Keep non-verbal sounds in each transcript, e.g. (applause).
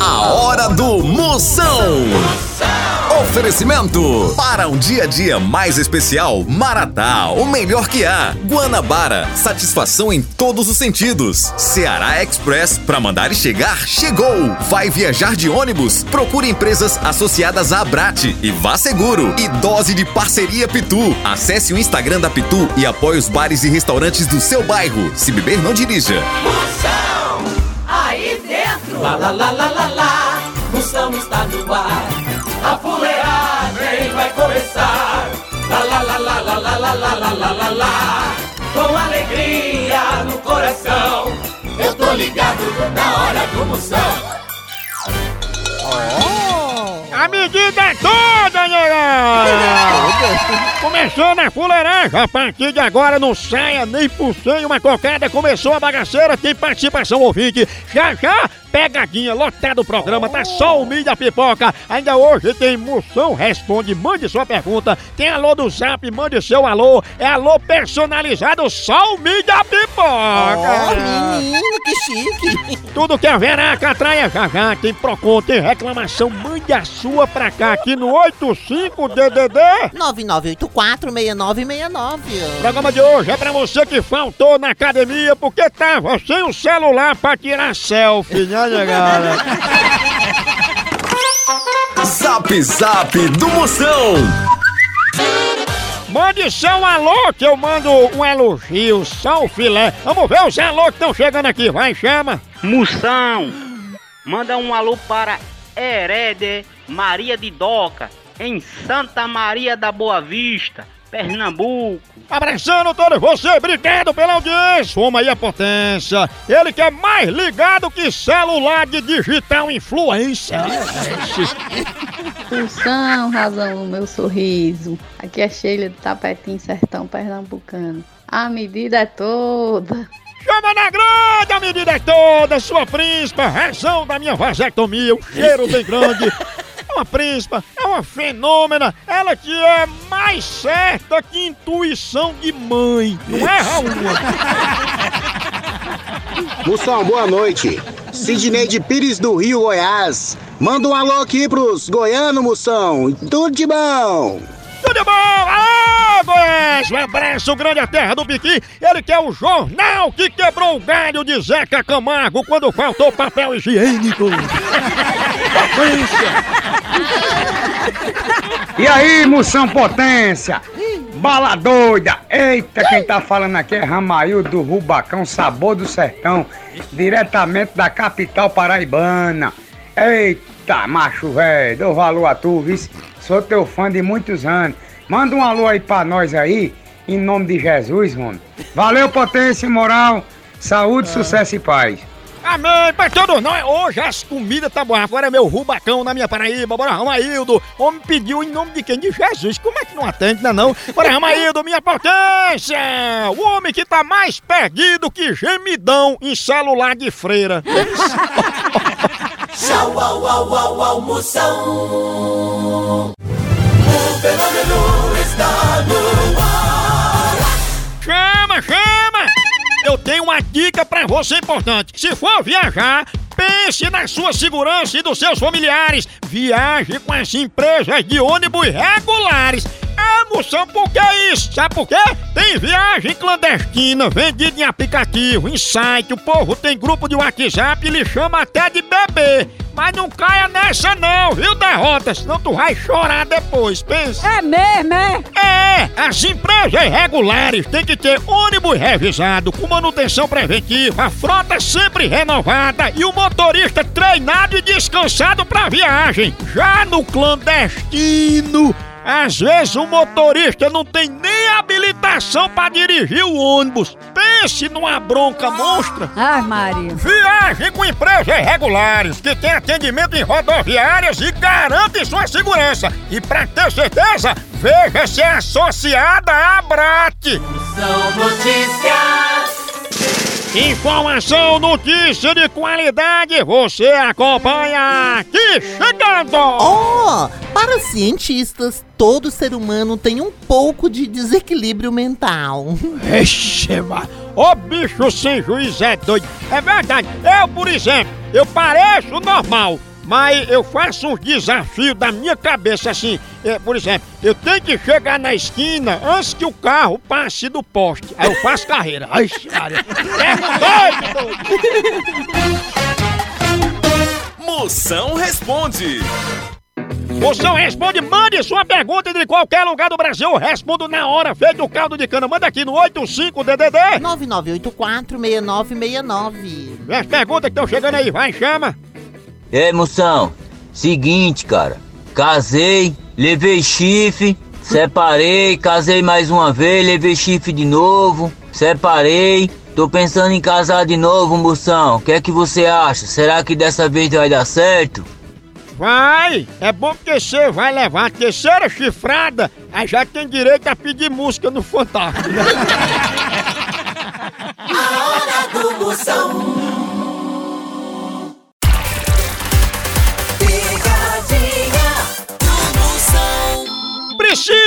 A hora do Moção. Oferecimento para um dia a dia mais especial, Maratá, o melhor que há. Guanabara, satisfação em todos os sentidos. Ceará Express, para mandar e chegar, chegou. Vai viajar de ônibus? Procure empresas associadas à Abrate e vá seguro. E dose de parceria Pitu. Acesse o Instagram da Pitu e apoie os bares e restaurantes do seu bairro. Se beber, não dirija. Moção. Lá, lá, lá, lá, lá, lá. Moção está no ar. A fuleagem vai começar. Lá, lá, lá, lá, lá, lá, lá, lá, lá, lá, lá, lá. Com alegria no coração. Eu tô ligado na hora do Moção. A medida é toda, nega! Começando a fuleiragem, a partir de agora não saia nem por cem uma cocada, começou a bagaceira, tem participação ouvinte. Já já, pegadinha, lotado o programa, tá só o milho da pipoca. Ainda hoje tem moção, responde, mande sua pergunta. Tem alô do zap, mande seu alô. É alô personalizado, só o milho da pipoca. menino, que chique. Tudo que haver na catraia já já, tem Procon, tem reclamação, mande a sua pra cá aqui no 85DDD. 9984-6969. O programa de hoje é pra você que faltou na academia porque tava sem o celular pra tirar selfie, né, (laughs) negada? Zap Zap do Moção. Mande seu alô que eu mando um elogio, só o filé. Vamos ver os alô que estão chegando aqui, vai, chama. Moção, manda um alô para Herede Maria de Doca, em Santa Maria da Boa Vista, Pernambuco. Abraçando todos vocês, obrigado pela audiência. Vamos aí a potência. Ele que é mais ligado que celular de digital influência. Função, razão no meu sorriso. Aqui é Sheila do Tapetinho Sertão Pernambucano. A medida é toda. Chama na grande, a medida é toda, sua príncipa, razão da minha vasectomia, o cheiro bem grande. (laughs) É uma príncipa, é uma fenômena, ela que é mais certa que intuição de mãe. Não erra uma. (laughs) Moção, boa noite. Sidney de Pires do Rio, Goiás. Manda um alô aqui pros goianos, Moção. Tudo de bom. Tudo bom? Alô, Goiás! Um abraço grande à terra do Piqui. Ele que é o jornal que quebrou o galho de Zeca Camargo quando faltou papel higiênico. (laughs) Potência! E aí, moção potência? Bala doida! Eita, quem tá falando aqui é Ramail do Rubacão Sabor do Sertão, diretamente da capital paraibana. Eita, macho velho, dou valor a tu, viu? Sou teu fã de muitos anos. Manda um alô aí pra nós aí, em nome de Jesus, mano. Valeu, potência e moral, saúde, sucesso e paz. Amém, pra todos nós. Hoje as comidas tá boas. Agora é meu rubacão na minha Paraíba. Bora, Ramaildo. Homem pediu em nome de quem? De Jesus. Como é que não atende, não? é não? Bora, Ramaildo, minha potência. O homem que tá mais perdido que gemidão em celular de freira. (laughs) Tchau, au, au, au, au, Moção. O fenômeno está no ar. Chama, chama! Eu tenho uma dica pra você importante. Se for viajar, pense na sua segurança e dos seus familiares. Viaje com as empresas de ônibus regulares. É, moção, por que isso? Sabe por quê? Tem viagem clandestina, vendida em aplicativo, em site, o povo tem grupo de WhatsApp e lhe chama até de bebê. Mas não caia nessa não, viu, derrota? Senão tu vai chorar depois, pensa. É mesmo, é? É, as empresas regulares têm que ter ônibus revisado, com manutenção preventiva, a frota sempre renovada e o motorista treinado e descansado pra viagem. Já no clandestino, às vezes o motorista não tem nem habilitação pra dirigir o ônibus. Pense numa bronca monstra. Ai, Maria. Viaje com empresas regulares que tem atendimento em rodoviárias e garante sua segurança. E pra ter certeza, veja se é associada à BRAT. São notícias. Informação, notícia de qualidade, você acompanha aqui chegando! Oh, para cientistas, todo ser humano tem um pouco de desequilíbrio mental. (laughs) Ixi, Ô bicho sem juiz é doido! É verdade, eu, por exemplo, eu pareço normal, mas eu faço um desafio da minha cabeça assim. É, por exemplo, eu tenho que chegar na esquina antes que o carro passe do poste. Aí eu faço carreira. Ai, Maria. É doido. Moção responde. Moção responde, mande sua pergunta de qualquer lugar do Brasil. Eu respondo na hora, feito o caldo de cana. Manda aqui no 85DDD. 9984-6969. Vê as perguntas que estão chegando aí, vai, chama. Ei, moção, seguinte, cara. Casei, levei chifre, separei, casei mais uma vez, levei chifre de novo, separei. Tô pensando em casar de novo, moção. O que é que você acha? Será que dessa vez vai dar certo? Vai! É bom porque você vai levar a terceira chifrada, aí já tem direito a pedir música no Fantástico. né? (laughs) A hora do Moção.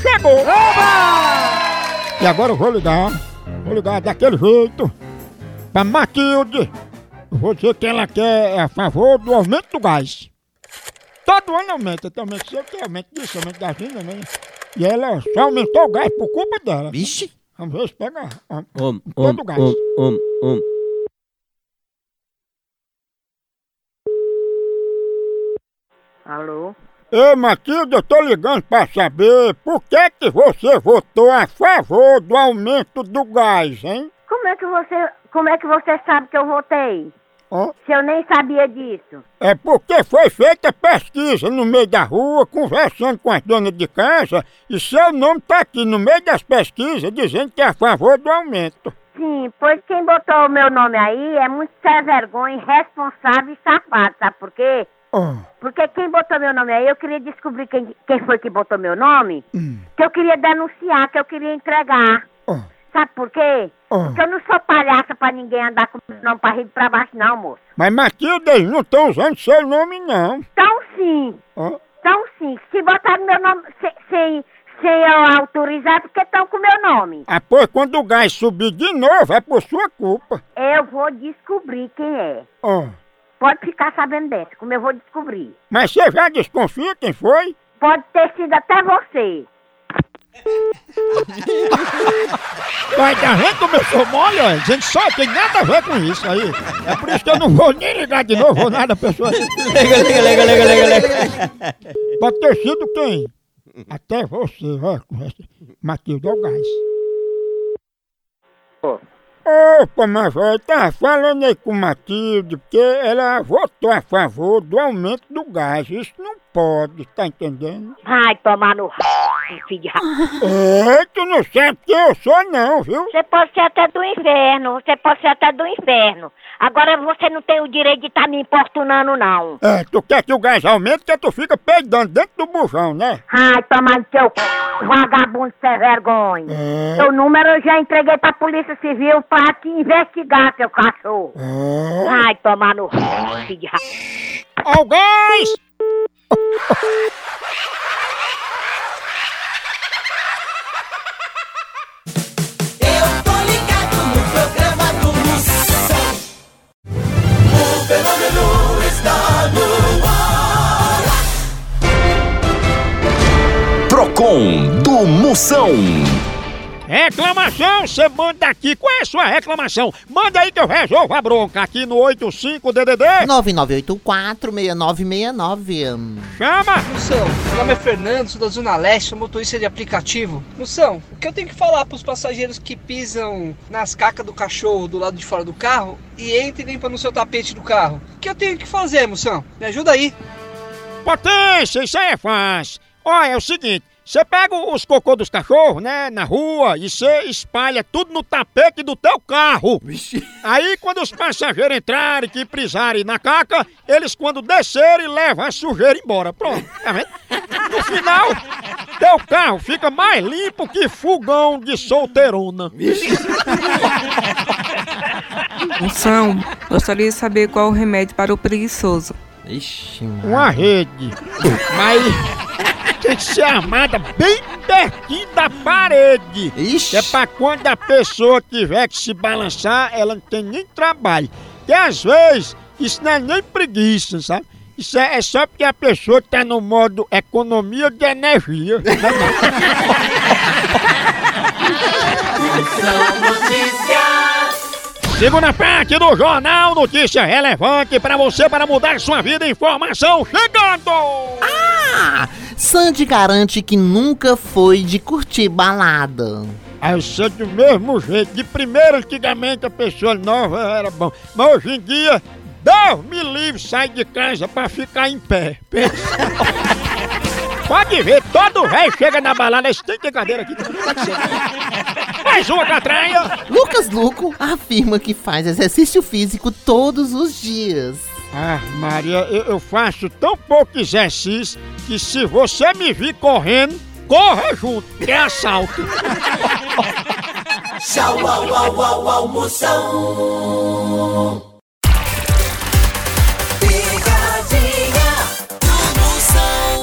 chegou! E agora eu vou ligar, vou ligar daquele jeito, pra Matilde. Vou dizer que ela quer é a favor do aumento do gás. Todo ano aumenta, também sei que aumento disso, aumento da vinda, né? E ela só aumentou o gás por culpa dela. Vixe. Vamos ver se pega Om, todo o gás. om, om, om. Alô? Ei, Matilde, eu tô ligando pra saber por que que você votou a favor do aumento do gás, hein? Como é que você, como é que você sabe que eu votei? Ó, Se eu nem sabia disso. É porque foi feita pesquisa no meio da rua, conversando com as donas de casa, e seu nome tá aqui no meio das pesquisas dizendo que é a favor do aumento. Sim, pois quem botou o meu nome aí é muito sem vergonha, irresponsável e safado, sabe por quê? Ó, Porque quem botou meu nome aí, eu queria descobrir quem, quem foi que botou meu nome, que eu queria denunciar, que eu queria entregar. ó, Sabe por quê? ó. Porque eu não sou palhaça pra ninguém andar com meu nome pra rede pra baixo, não, moço. Mas Matilde, eles não estão usando seu nome, não. Então sim, então sim. Se botaram meu nome sem, sem, sem eu autorizar, porque estão com meu nome. Ah, pois quando o gás subir de novo, é por sua culpa. Eu vou descobrir quem é. Ó, Pode ficar sabendo dessa, como eu vou descobrir. mas você já desconfia quem foi? Pode ter sido até você. Vai, a gente começou mole, ó, dizendo só tem nada a ver com isso aí. É por isso que eu não vou nem ligar de novo, vou nada, pessoal. Lega, lega, lega, lega, lega, lega. Pode ter sido quem? Até você, ó. Matilde é o gás. Opa, Major, tá falando aí com Matilde, porque ela votou a favor do aumento do gás. Isso não pode, tá entendendo? Vai tomar no. Filho de ra... É, tu não sabe quem eu sou não, viu? Você pode ser até do inferno, você pode ser até do inferno. Agora você não tem o direito de estar me importunando, não. É, tu quer que o gás aumente, que tu fica peidando dentro do bujão, né? Ai, tomar no seu c... vagabundo sem vergonha. É. Seu número eu já entreguei pra Polícia Civil pra te investigar, seu cachorro. É. Ai, tomar no r... filho de. Ó o gás! Procon do Moção. Reclamação, você manda aqui. Qual é a sua reclamação? Manda aí que eu resolvo a bronca aqui no 85DDD. 9984-6969. Chama! Moção, meu nome é Fernando, sou da Zona Leste, sou motorista de aplicativo. Moção, o que eu tenho que falar pros passageiros que pisam nas cacas do cachorro do lado de fora do carro e entram e limpam no seu tapete do carro? O que eu tenho que fazer, moção? Me ajuda aí. Potência, isso aí é fácil. Olha, é o seguinte. Você pega os cocô dos cachorros, né, na rua, e você espalha tudo no tapete do teu carro. Aí, quando os passageiros entrarem, que prisarem na caca, eles, quando descerem, levam a sujeira embora. Pronto, tá vendo? No final, teu carro fica mais limpo que fogão de solteirona. Moção, gostaria de saber qual o remédio para o preguiçoso. Ixi, Uma rede. Mas tem que ser armada bem pertinho da parede. Ixi. É pra quando a pessoa tiver que se balançar, ela não tem nem trabalho. Porque às vezes isso não é nem preguiça, sabe? Isso é, é só porque a pessoa tá no modo economia de energia. Notícias. Segunda parte do Jornal Notícia Relevante para você, para mudar sua vida. Informação chegando! Ah! Sandy garante que nunca foi de curtir balada. Aí eu sou do mesmo jeito. De primeiro, antigamente, a pessoa nova era bom. Mas hoje em dia, Deus me livre, sai de casa pra ficar em pé. (laughs) Pode ver, todo velho chega na balada. Esse tem que ter cadeira aqui. Mais uma catraia. Lucas Luco afirma que faz exercício físico todos os dias. Ah, Maria, eu, eu faço tão pouco exercício que se você me vir correndo, corra junto, que é assalto. (laughs) Tchau, au, au, au, au, Moção. Picadinha do Moção.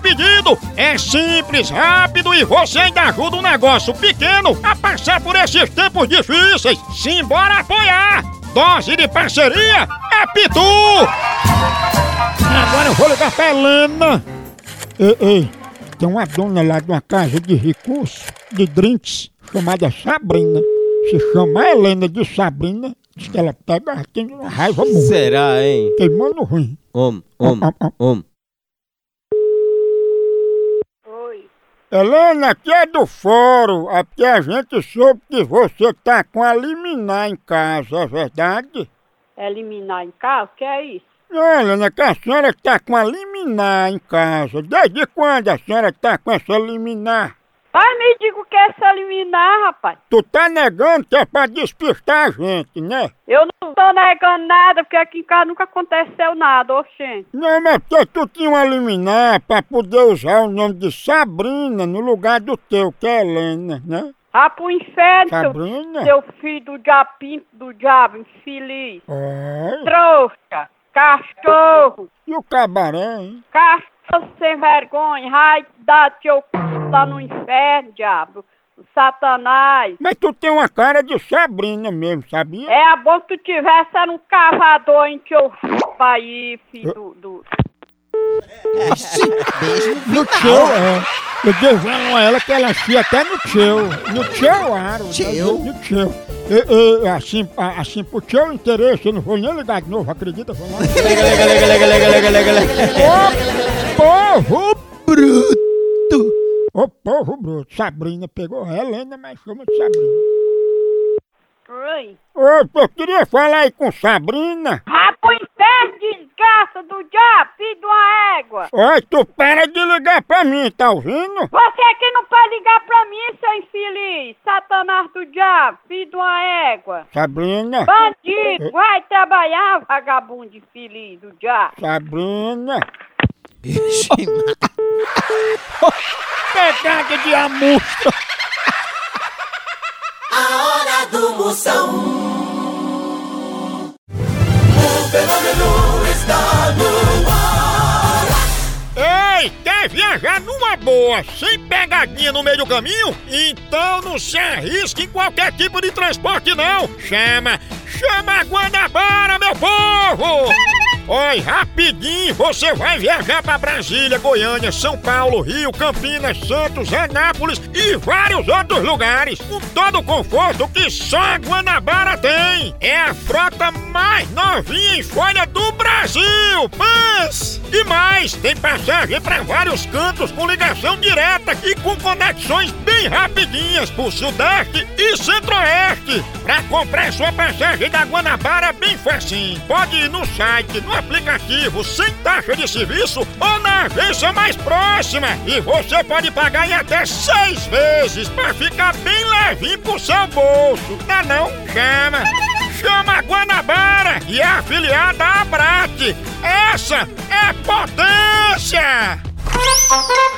pedido. É simples, rápido e você ainda ajuda um negócio pequeno a passar por esses tempos difíceis. Simbora apoiar! Dose de parceria é Pitu! Agora eu vou ligar pra Helena. Ei, ei, tem uma dona lá de uma casa de recursos, de drinks, chamada Sabrina. Se chama Helena de Sabrina, diz que ela pega, tem uma raiva muito. Será, hein? Queimando ruim. Om, om, om. Helena, aqui é do fórum, é porque a gente soube que você tá com a liminar em casa, é verdade? Eliminar em casa? O que é isso? Não, Helena, que a senhora tá com a liminar em casa. Desde quando a senhora tá com essa liminar? Pai, me diga o que é essa eliminar, rapaz. Tu tá negando que é pra despistar a gente, né? Eu não tô negando nada, porque aqui em casa nunca aconteceu nada, oxente. Não, mas porque tu tinha uma liminar pra poder usar o nome de Sabrina no lugar do teu, que é Helena, né? Vá pro inferno, seu, Sabrina? seu filho do diabinho do diabo, infeliz. É. Trouxa, cachorro, E o cabaré, hein? cachorro sem vergonha, raio da teu c... tá no inferno, diabo. Satanás. Mas tu tem uma cara de Sabrina mesmo, sabia? É a bom que tu tivesse era um cavador em teu aí, filho do... do... No teu, é. Eu devo a ela que ela chia até no teu. No teu aro. Teu? No teu. E, e, assim, a- assim, pro teu interesse, eu não vou nem ligar de novo, acredita? Vou lá. Lega, lega, lega, lega, lega, lega, lega, lega. Povo bruto! Ô povo bruto, Sabrina pegou a Helena, mas chama de Sabrina. Oi. Ô, eu queria falar aí com Sabrina. Desgraça do diabo, filho de uma égua. Oi, tu para de ligar pra mim, tá ouvindo? Você aqui não pode ligar pra mim, seu infeliz, satanás do diabo, filho de uma égua. Sabrina. Bandido, vai trabalhar, vagabundo infeliz do diabo. Sabrina. (laughs) Pegada de amostra. A hora do Moção. O fenômeno está no ar. Ei, quer viajar numa boa, sem pegadinha no meio do caminho? Então não se arrisque em qualquer tipo de transporte não. Chama, chama a Guanabara, meu povo! Oi, rapidinho, você vai viajar para Brasília, Goiânia, São Paulo, Rio, Campinas, Santos, Anápolis e vários outros lugares. Com todo o conforto que só a Guanabara tem. É a frota mais novinha em folha do Brasil. Mas e mais, tem passagem para vários cantos com ligação direta e com conexões bem rapidinhas por Sudeste e Centro-Oeste. Para comprar sua passagem da Guanabara bem facinho. Pode ir no site, no aplicativo, sem taxa de serviço ou na agência mais próxima. E você pode pagar em até seis vezes para ficar bem levinho pro seu bolso. Não, é não? Chama! Chama a Guanabara e é afiliada à Abrat. Essa é potência!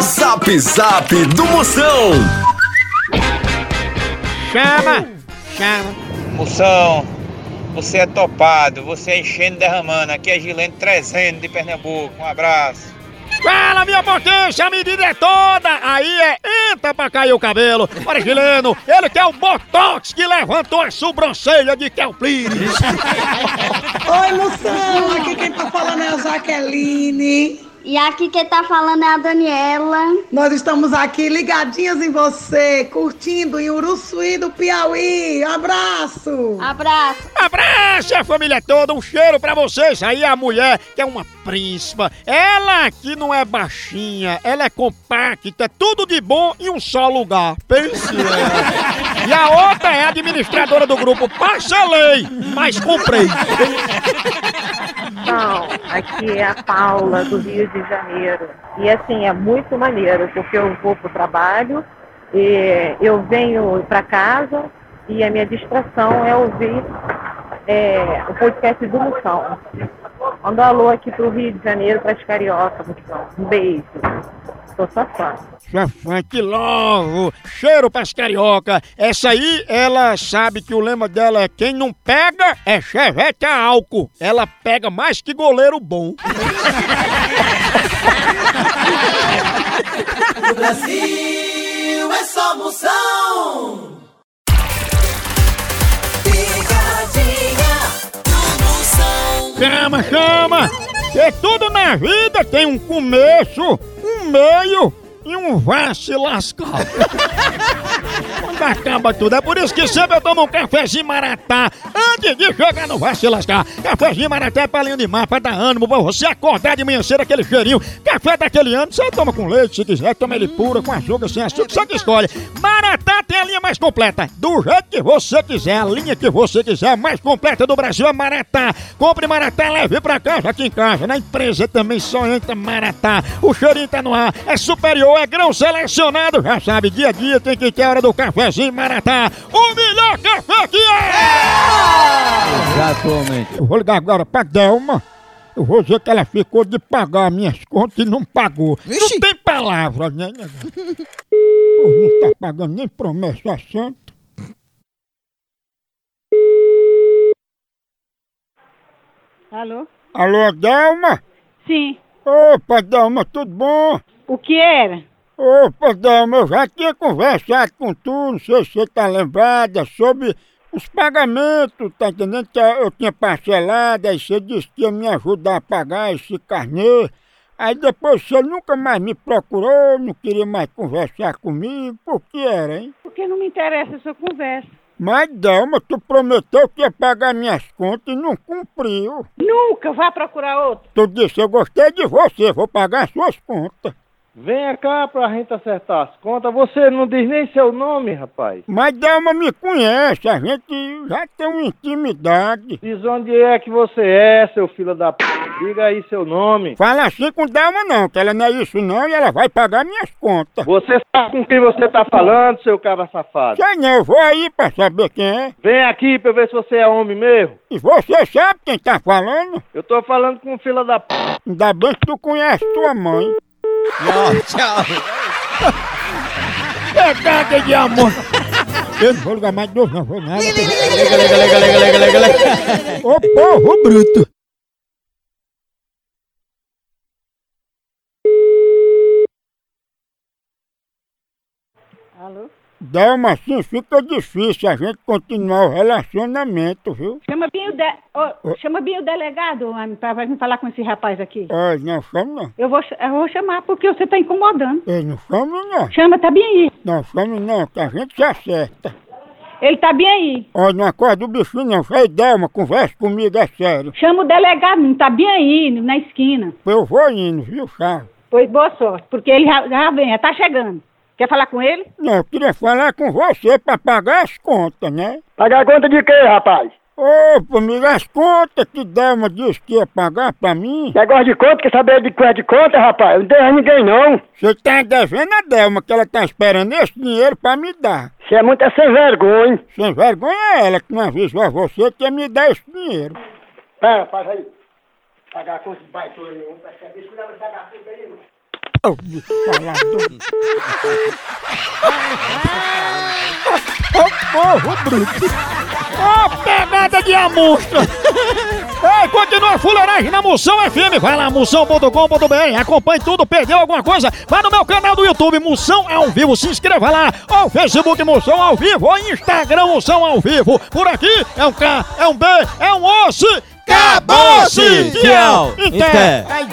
Zap Zap do Moção. Chama! Chama! Moção, você é topado, você é enchendo derramando. Aqui é Gilene 300 de Pernambuco. Um abraço. Fala, minha potência, a medida é toda! Aí é entra pra cair o cabelo. Olha, Gileno, ele que é o Botox que levantou a sobrancelha de Kelplines. Oi, moção! Aqui quem tá falando é a Jaqueline. E aqui quem tá falando é a Daniela. Nós estamos aqui ligadinhas em você, curtindo em Uruçuí do Piauí. Abraço! Abraço! Abraço a família toda, um cheiro pra vocês. Aí a mulher, que é uma príncipa, ela aqui não é baixinha, ela é compacta, tudo de bom em um só lugar. Pense E a outra é administradora do grupo Passa Lei, mas comprei. Não, aqui é a Paula do Rio de Janeiro. E assim, é muito maneiro, porque eu vou para o trabalho, eu venho para casa e a minha distração é ouvir é, o podcast do Moção. Manda um alô aqui pro Rio de Janeiro, para as cariocas, Moção. Um beijo. Sou sua fã. Sua fã, que logo! Cheiro pras carioca. Essa aí, ela sabe que o lema dela é quem não pega é chevette a álcool. Ela pega mais que goleiro bom. (laughs) No Brasil é só moção. Chama, chama! Que tudo na vida tem um começo, um meio e um vá se lascar. (laughs) Acaba tudo, é por isso que sempre eu tomo um cafezinho maratá antes de chegar no vá se lascar. Cafezinho maratá é pra linha de mar, pra dar ânimo, pra você acordar de manhã cedo aquele cheirinho. Café daquele ano, você toma com leite se quiser, toma ele puro, com açúcar, sem açúcar, você que escolhe. Maratá tem a linha mais completa, do jeito que você quiser, a linha que você quiser, a mais completa do Brasil é Maratá. Compre Maratá, leve pra casa, aqui em casa, na empresa também só entra Maratá. O cheirinho tá no ar, é superior, é grão selecionado, já sabe, dia a dia tem que ter a hora do cafezinho Maratá. O melhor café que é! Exatamente. Eu vou ligar agora pra Delma. Eu vou dizer que ela ficou de pagar minhas contas e não pagou. Não tem palavra, né? né? (laughs) Pô, não tá pagando nem promessa a santo. Alô? Alô, Delma? Sim. Opa, Delma, tudo bom? O que era? Opa, Delma, eu já tinha conversado com tu, não sei se você tá lembrada, sobre os pagamentos, tá entendendo? Que eu tinha parcelado, aí você disse que ia me ajudar a pagar esse carnê. Aí depois você nunca mais me procurou, não queria mais conversar comigo, por que era, hein? Porque não me interessa essa conversa. Mas, Delma, tu prometeu que ia pagar minhas contas e não cumpriu. Nunca vá procurar outro. Tu disse, eu gostei de você, vou pagar suas contas. Venha cá pra gente acertar as contas. Você não diz nem seu nome, rapaz. Mas Delma me conhece, a gente já tem uma intimidade. Diz onde é que você é, seu filho da p. Diga aí seu nome. Fala assim com Delma não, que ela não é isso não e ela vai pagar minhas contas. Você sabe com quem você tá falando, seu cara safado? Sei não, eu vou aí pra saber quem é. Vem aqui pra eu ver se você é homem mesmo. E você sabe quem tá falando? Eu tô falando com o filho da p. Ainda bem que tu conhece tua mãe. Tchau, tchau. Pecado de amor. Eu não vou ligar mais de novo, não vou nada. Lega, lega, lega, lega, lega, lega, lega. Ô porro bruto. Alô? Delma, assim fica difícil a gente continuar o relacionamento, viu? Chama bem o, de... ô, chama bem o delegado, homem, pra vir falar com esse rapaz aqui. Ai, não chama não. Eu vou, eu vou chamar porque você tá incomodando. Eu não chamo não. Chama, tá bem aí. Não chamo não, que a gente se acerta. Ele tá bem aí. Olha, não acorda o bichinho não. Vai, Delma, conversa comigo, é sério. Chama o delegado, não tá bem aí, na esquina. Eu vou indo, viu, Charles? Pois boa sorte, porque ele já, já vem, já tá chegando. Quer falar com ele? Não, eu queria falar com você pra pagar as contas, né? Pagar conta de quê, rapaz? Ô, amigo, as contas que Delma disse que ia pagar pra mim. Negócio de conta, quer saber de coisa de conta, rapaz? Eu não devo a ninguém, não. Você tá devendo a Delma, que ela tá esperando esse dinheiro pra me dar. Você é muito é sem vergonha. Sem vergonha é ela que não avisou a você que ia me dar esse dinheiro. Pera, faz aí. Pagar a conta de baitola nenhum. Deixa eu dar essa garrafa aí, mano. Falador. Ô, porro bruto. Ô, pegada de amostra. Ei, continua a fuleiragem na Moção FM. Vai lá, moção.com.br. Acompanhe tudo. Perdeu alguma coisa? Vai no meu canal do YouTube, Moção ao Vivo. Se inscreva lá. Ou Facebook Moção ao Vivo. Ou Instagram Moção ao Vivo. Por aqui é um K, é um B, é um osso. Acabou-se! Tchau. Até. Ai.